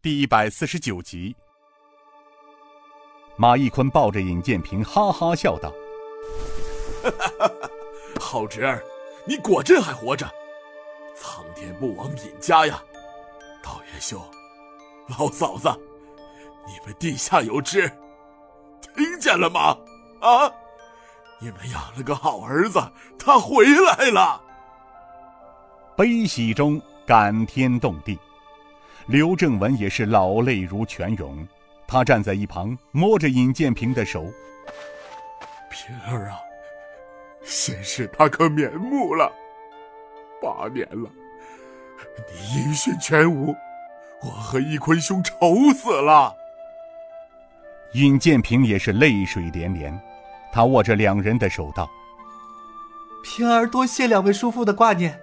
第一百四十九集。马义坤抱着尹建平，哈哈笑道：“好侄儿，你果真还活着！苍天不亡尹家呀！道元兄，老嫂子，你们地下有知，听见了吗？啊，你们养了个好儿子，他回来了。”悲喜中感天动地，刘正文也是老泪如泉涌。他站在一旁，摸着尹建平的手。平儿啊，现世他可瞑目了。八年了，你音讯全无，我和一坤兄愁死了。尹建平也是泪水连连，他握着两人的手道：“平儿多谢两位叔父的挂念，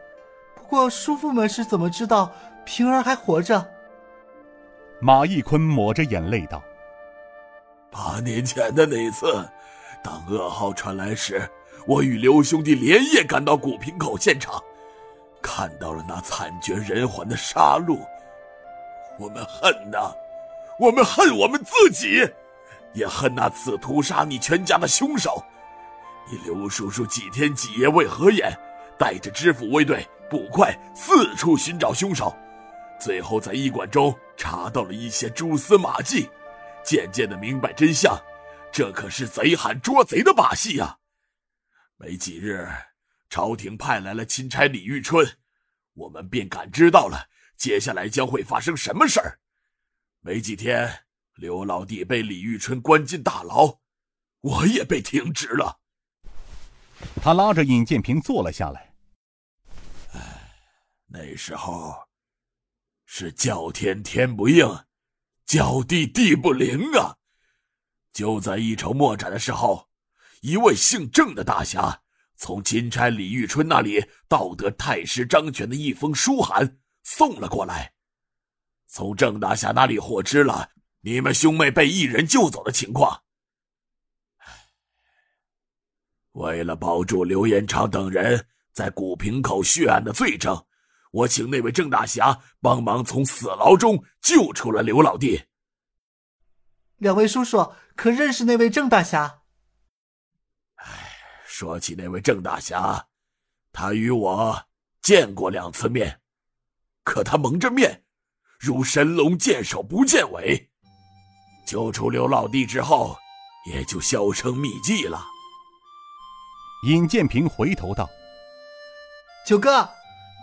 不过叔父们是怎么知道平儿还活着？”马义坤抹着眼泪道：“八年前的那次，当噩耗传来时，我与刘兄弟连夜赶到古平口现场，看到了那惨绝人寰的杀戮。我们恨呐，我们恨我们自己，也恨那刺屠杀你全家的凶手。你刘叔叔几天几夜未合眼，带着知府卫队、捕快四处寻找凶手。”最后在医馆中查到了一些蛛丝马迹，渐渐的明白真相，这可是贼喊捉贼的把戏呀！没几日，朝廷派来了钦差李玉春，我们便感知到了接下来将会发生什么事儿。没几天，刘老弟被李玉春关进大牢，我也被停职了。他拉着尹建平坐了下来。唉，那时候。是叫天天不应，叫地地不灵啊！就在一筹莫展的时候，一位姓郑的大侠从钦差李玉春那里盗得太师张权的一封书函，送了过来。从郑大侠那里获知了你们兄妹被一人救走的情况。为了保住刘延昌等人在古平口血案的罪证。我请那位郑大侠帮忙从死牢中救出了刘老弟。两位叔叔可认识那位郑大侠？哎，说起那位郑大侠，他与我见过两次面，可他蒙着面，如神龙见首不见尾。救出刘老弟之后，也就销声匿迹了。尹建平回头道：“九哥。”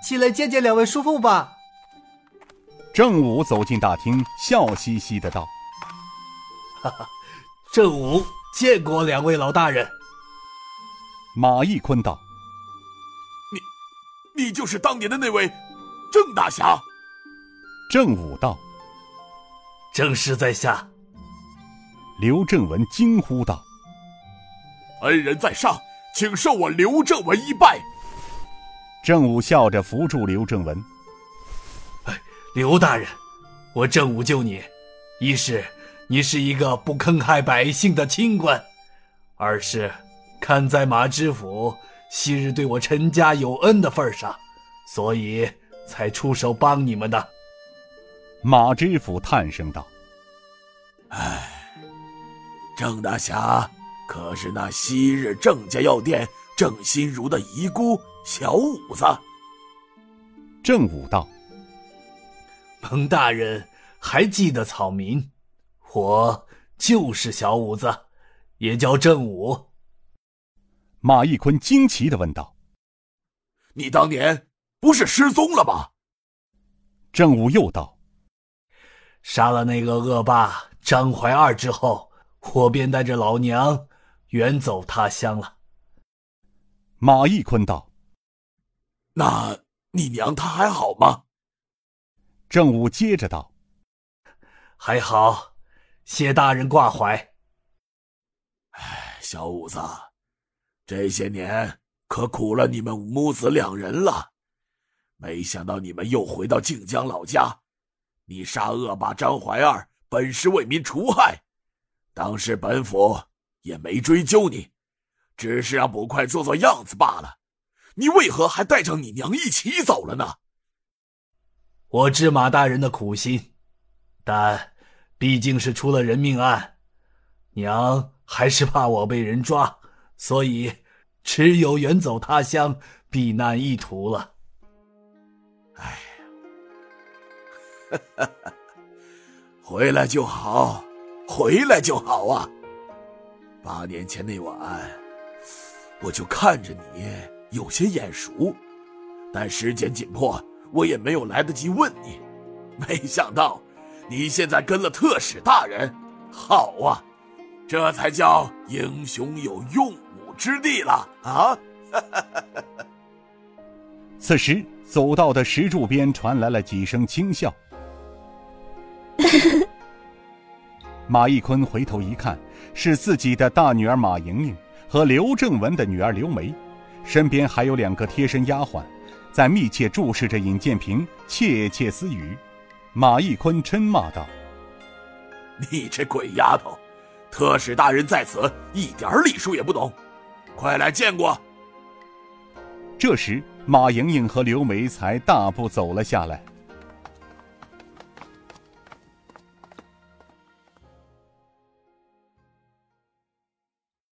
起来见见两位叔父吧。郑武走进大厅，笑嘻嘻的道：“哈哈，郑武见过两位老大人。”马义坤道：“你，你就是当年的那位郑大侠。”郑武道：“正是在下。”刘正文惊呼道：“恩人在上，请受我刘正文一拜。”郑武笑着扶住刘正文。哎，刘大人，我郑武救你，一是你是一个不坑害百姓的清官，二是看在马知府昔日对我陈家有恩的份上，所以才出手帮你们的。马知府叹声道：“哎，郑大侠可是那昔日郑家药店郑心如的遗孤。”小五子，郑武道。彭大人还记得草民？我就是小五子，也叫郑武。马义坤惊奇的问道：“你当年不是失踪了吗？”郑武又道：“杀了那个恶霸张怀二之后，我便带着老娘远走他乡了。”马义坤道。那你娘她还好吗？郑武接着道：“还好，谢大人挂怀。”哎，小五子，这些年可苦了你们母子两人了。没想到你们又回到靖江老家。你杀恶霸张怀二，本是为民除害，当时本府也没追究你，只是让捕快做做样子罢了。你为何还带着你娘一起走了呢？我知马大人的苦心，但毕竟是出了人命案，娘还是怕我被人抓，所以只有远走他乡避难一途了。哎，回来就好，回来就好啊！八年前那晚，我就看着你有些眼熟，但时间紧迫，我也没有来得及问你。没想到，你现在跟了特使大人，好啊，这才叫英雄有用武之地了啊！此时，走道的石柱边传来了几声轻笑。马义坤回头一看，是自己的大女儿马莹莹和刘正文的女儿刘梅，身边还有两个贴身丫鬟，在密切注视着尹建平，窃窃私语。马义坤嗔骂道：“你这鬼丫头，特使大人在此，一点礼数也不懂，快来见过！”这时，马莹莹和刘梅才大步走了下来。